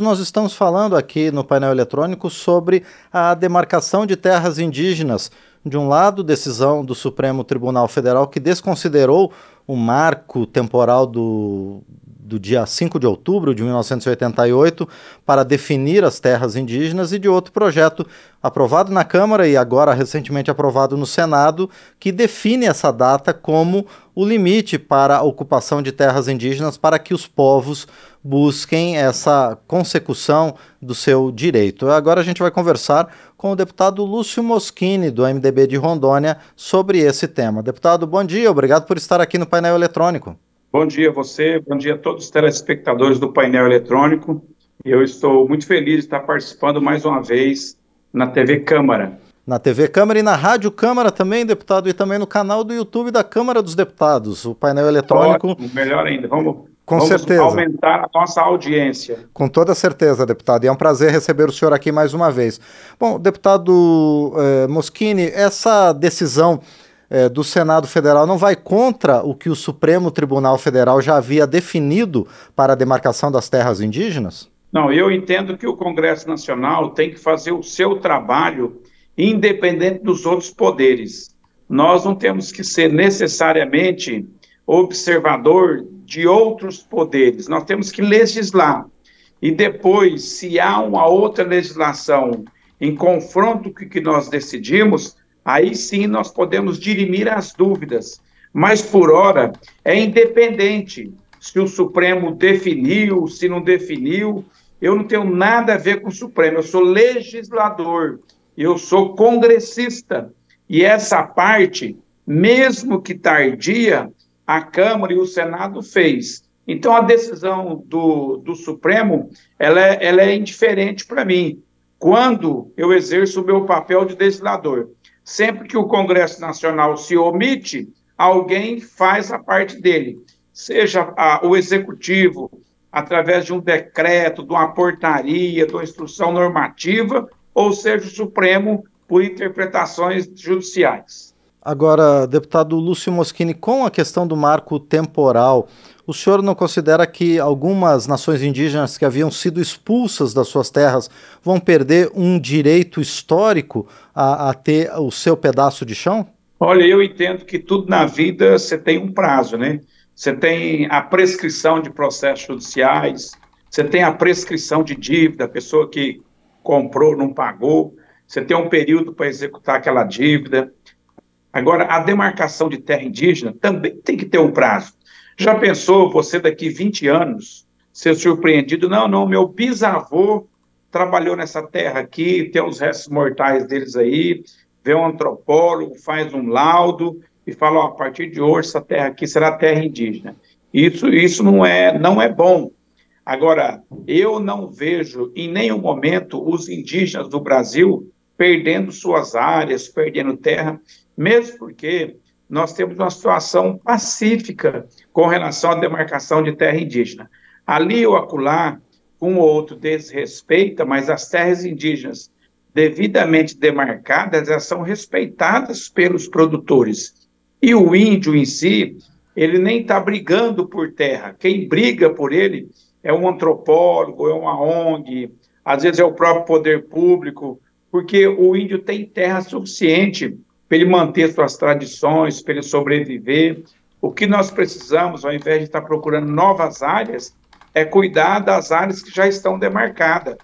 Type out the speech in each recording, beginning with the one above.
Nós estamos falando aqui no painel eletrônico sobre a demarcação de terras indígenas. De um lado, decisão do Supremo Tribunal Federal que desconsiderou o marco temporal do, do dia 5 de outubro de 1988 para definir as terras indígenas e de outro projeto aprovado na Câmara e agora recentemente aprovado no Senado que define essa data como o limite para a ocupação de terras indígenas para que os povos busquem essa consecução do seu direito. Agora a gente vai conversar com o deputado Lúcio Moschini, do MDB de Rondônia, sobre esse tema. Deputado, bom dia, obrigado por estar aqui no painel eletrônico. Bom dia a você, bom dia a todos os telespectadores do painel eletrônico. Eu estou muito feliz de estar participando mais uma vez na TV Câmara. Na TV Câmara e na Rádio Câmara também, deputado, e também no canal do YouTube da Câmara dos Deputados, o painel eletrônico. Ótimo, melhor ainda, vamos, Com vamos certeza. aumentar a nossa audiência. Com toda certeza, deputado, e é um prazer receber o senhor aqui mais uma vez. Bom, deputado eh, Moschini, essa decisão é, do Senado Federal não vai contra o que o Supremo Tribunal Federal já havia definido para a demarcação das terras indígenas? Não, eu entendo que o Congresso Nacional tem que fazer o seu trabalho independente dos outros poderes. Nós não temos que ser necessariamente observador de outros poderes, nós temos que legislar. E depois, se há uma outra legislação em confronto com o que nós decidimos, aí sim nós podemos dirimir as dúvidas. Mas, por hora, é independente se o Supremo definiu, se não definiu. Eu não tenho nada a ver com o Supremo, eu sou legislador, eu sou congressista. E essa parte, mesmo que tardia, a Câmara e o Senado fez. Então, a decisão do, do Supremo, ela é, ela é indiferente para mim, quando eu exerço o meu papel de legislador. Sempre que o Congresso Nacional se omite, alguém faz a parte dele, seja a, o executivo, através de um decreto, de uma portaria, de uma instrução normativa, ou seja o Supremo por interpretações judiciais. Agora, deputado Lúcio Moschini, com a questão do marco temporal, o senhor não considera que algumas nações indígenas que haviam sido expulsas das suas terras vão perder um direito histórico a, a ter o seu pedaço de chão? Olha, eu entendo que tudo na vida você tem um prazo, né? Você tem a prescrição de processos judiciais, você tem a prescrição de dívida, a pessoa que comprou não pagou, você tem um período para executar aquela dívida. Agora, a demarcação de terra indígena também tem que ter um prazo. Já pensou você daqui 20 anos ser surpreendido? Não, não, meu bisavô trabalhou nessa terra aqui, tem os restos mortais deles aí, vê um antropólogo, faz um laudo e fala, ó, a partir de hoje essa terra aqui será terra indígena. Isso, isso não é, não é bom. Agora, eu não vejo em nenhum momento os indígenas do Brasil perdendo suas áreas, perdendo terra, mesmo porque nós temos uma situação pacífica com relação à demarcação de terra indígena. Ali ou acolá, um ou outro desrespeita, mas as terras indígenas devidamente demarcadas, elas são respeitadas pelos produtores. E o índio em si, ele nem está brigando por terra. Quem briga por ele é um antropólogo, é uma ONG, às vezes é o próprio poder público, porque o índio tem terra suficiente para ele manter suas tradições, para ele sobreviver. O que nós precisamos, ao invés de estar procurando novas áreas, é cuidar das áreas que já estão demarcadas.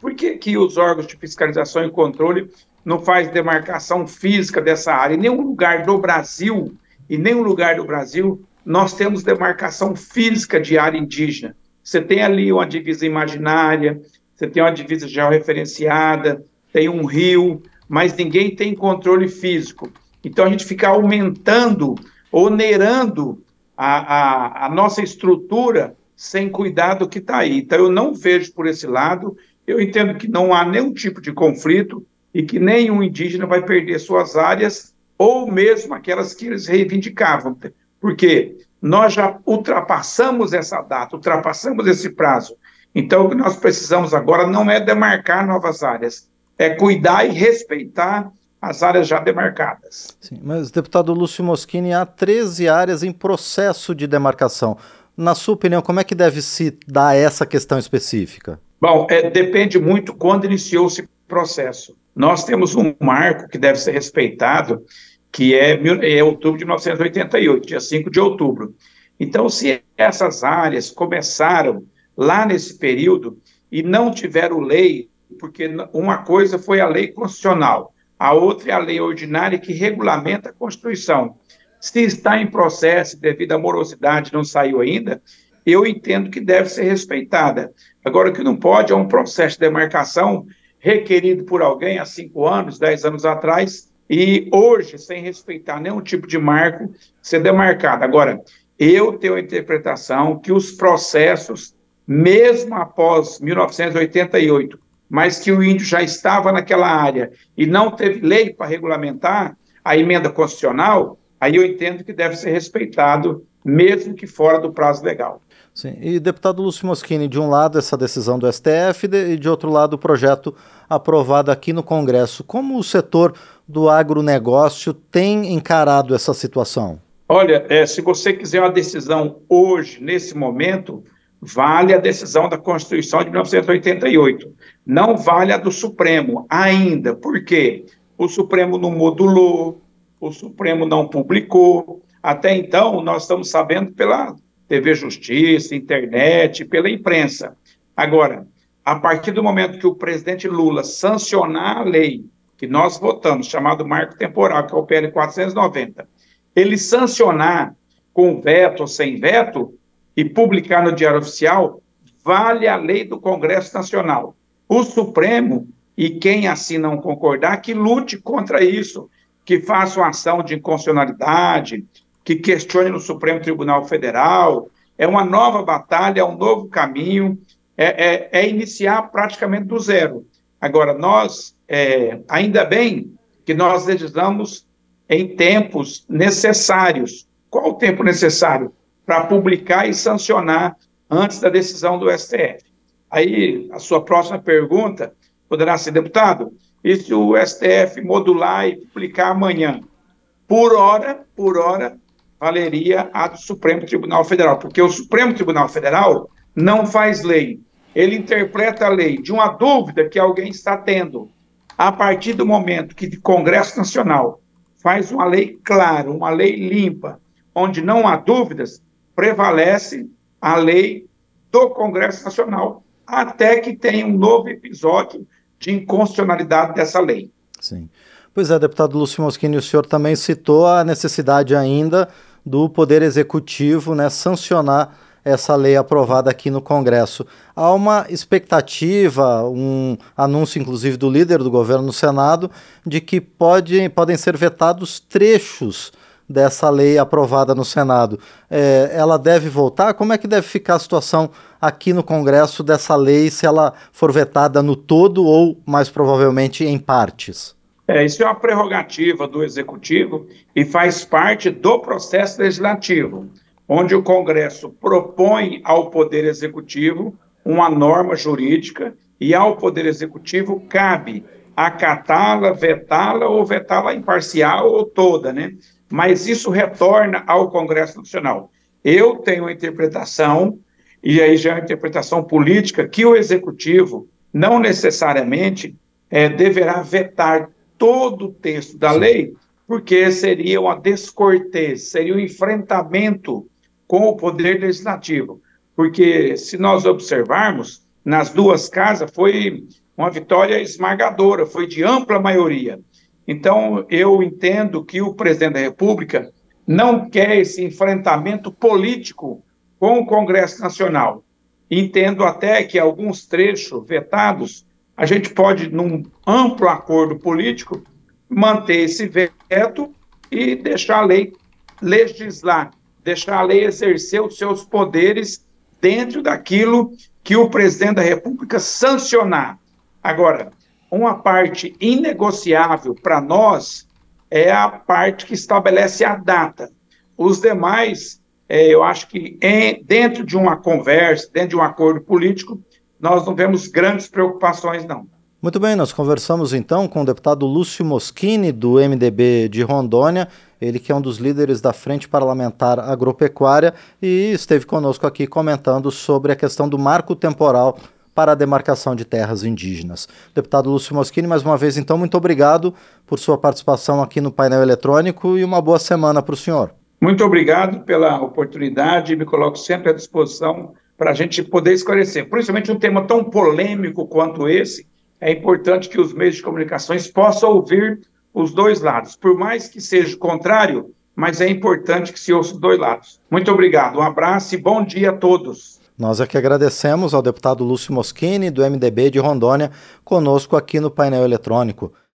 Por que, que os órgãos de fiscalização e controle não faz demarcação física dessa área? Em nenhum lugar do Brasil, em nenhum lugar do Brasil, nós temos demarcação física de área indígena. Você tem ali uma divisa imaginária, você tem uma divisa georreferenciada, tem um rio, mas ninguém tem controle físico. Então a gente fica aumentando, onerando a, a, a nossa estrutura sem cuidar do que está aí. Então eu não vejo por esse lado, eu entendo que não há nenhum tipo de conflito e que nenhum indígena vai perder suas áreas ou mesmo aquelas que eles reivindicavam, porque nós já ultrapassamos essa data, ultrapassamos esse prazo. Então o que nós precisamos agora não é demarcar novas áreas, é cuidar e respeitar as áreas já demarcadas. Sim, mas, deputado Lúcio Moschini, há 13 áreas em processo de demarcação. Na sua opinião, como é que deve se dar essa questão específica? Bom, é, depende muito quando iniciou esse processo. Nós temos um marco que deve ser respeitado, que é, é outubro de 1988, dia 5 de outubro. Então, se essas áreas começaram lá nesse período e não tiveram lei, porque uma coisa foi a lei constitucional, a outra é a lei ordinária que regulamenta a Constituição. Se está em processo devido à morosidade não saiu ainda, eu entendo que deve ser respeitada. Agora, o que não pode é um processo de demarcação requerido por alguém há cinco anos, dez anos atrás, e hoje, sem respeitar nenhum tipo de marco, ser demarcado. Agora, eu tenho a interpretação que os processos, mesmo após 1988, mas que o índio já estava naquela área e não teve lei para regulamentar a emenda constitucional, aí eu entendo que deve ser respeitado, mesmo que fora do prazo legal. Sim. E deputado Lúcio Moschini, de um lado essa decisão do STF e de outro lado o projeto aprovado aqui no Congresso. Como o setor do agronegócio tem encarado essa situação? Olha, é, se você quiser uma decisão hoje, nesse momento, vale a decisão da Constituição de 1988. Não vale a do Supremo ainda. Por quê? O Supremo não modulou, o Supremo não publicou. Até então, nós estamos sabendo pela TV Justiça, internet, pela imprensa. Agora, a partir do momento que o presidente Lula sancionar a lei que nós votamos, chamado Marco Temporal, que é o PL 490, ele sancionar com veto ou sem veto e publicar no Diário Oficial, vale a lei do Congresso Nacional. O Supremo e quem assim não concordar, que lute contra isso, que faça uma ação de inconstitucionalidade, que questione no Supremo Tribunal Federal. É uma nova batalha, é um novo caminho, é, é, é iniciar praticamente do zero. Agora, nós, é, ainda bem que nós legislamos em tempos necessários. Qual o tempo necessário? Para publicar e sancionar antes da decisão do STF. Aí, a sua próxima pergunta poderá ser, deputado, e se o STF modular e publicar amanhã? Por hora, por hora, valeria a do Supremo Tribunal Federal, porque o Supremo Tribunal Federal não faz lei, ele interpreta a lei de uma dúvida que alguém está tendo. A partir do momento que o Congresso Nacional faz uma lei clara, uma lei limpa, onde não há dúvidas, prevalece a lei do Congresso Nacional, até que tenha um novo episódio de inconstitucionalidade dessa lei. Sim. Pois é, deputado Lúcio Moschini, o senhor também citou a necessidade ainda do Poder Executivo né, sancionar essa lei aprovada aqui no Congresso. Há uma expectativa, um anúncio inclusive do líder do governo no Senado, de que pode, podem ser vetados trechos dessa lei aprovada no Senado. É, ela deve voltar? Como é que deve ficar a situação aqui no Congresso dessa lei, se ela for vetada no todo ou, mais provavelmente, em partes? É, isso é uma prerrogativa do Executivo e faz parte do processo legislativo, onde o Congresso propõe ao Poder Executivo uma norma jurídica e ao Poder Executivo cabe acatá-la, vetá-la ou vetá-la imparcial ou toda, né? Mas isso retorna ao Congresso Nacional. Eu tenho a interpretação, e aí já é uma interpretação política, que o Executivo não necessariamente é, deverá vetar todo o texto da Sim. lei, porque seria uma descortês, seria um enfrentamento com o poder legislativo. Porque se nós observarmos, nas duas casas foi uma vitória esmagadora, foi de ampla maioria. Então, eu entendo que o presidente da República não quer esse enfrentamento político com o Congresso Nacional. Entendo até que alguns trechos vetados a gente pode, num amplo acordo político, manter esse veto e deixar a lei legislar, deixar a lei exercer os seus poderes dentro daquilo que o presidente da República sancionar. Agora, uma parte inegociável para nós é a parte que estabelece a data. Os demais, é, eu acho que em, dentro de uma conversa, dentro de um acordo político, nós não vemos grandes preocupações, não. Muito bem, nós conversamos então com o deputado Lúcio Moschini, do MDB de Rondônia, ele que é um dos líderes da Frente Parlamentar Agropecuária e esteve conosco aqui comentando sobre a questão do marco temporal para a demarcação de terras indígenas. Deputado Lúcio Moschini, mais uma vez, então, muito obrigado por sua participação aqui no painel eletrônico e uma boa semana para o senhor. Muito obrigado pela oportunidade me coloco sempre à disposição para a gente poder esclarecer. Principalmente um tema tão polêmico quanto esse, é importante que os meios de comunicações possam ouvir os dois lados. Por mais que seja contrário, mas é importante que se ouça os dois lados. Muito obrigado, um abraço e bom dia a todos. Nós é que agradecemos ao deputado Lúcio Moschini, do MDB de Rondônia, conosco aqui no painel eletrônico.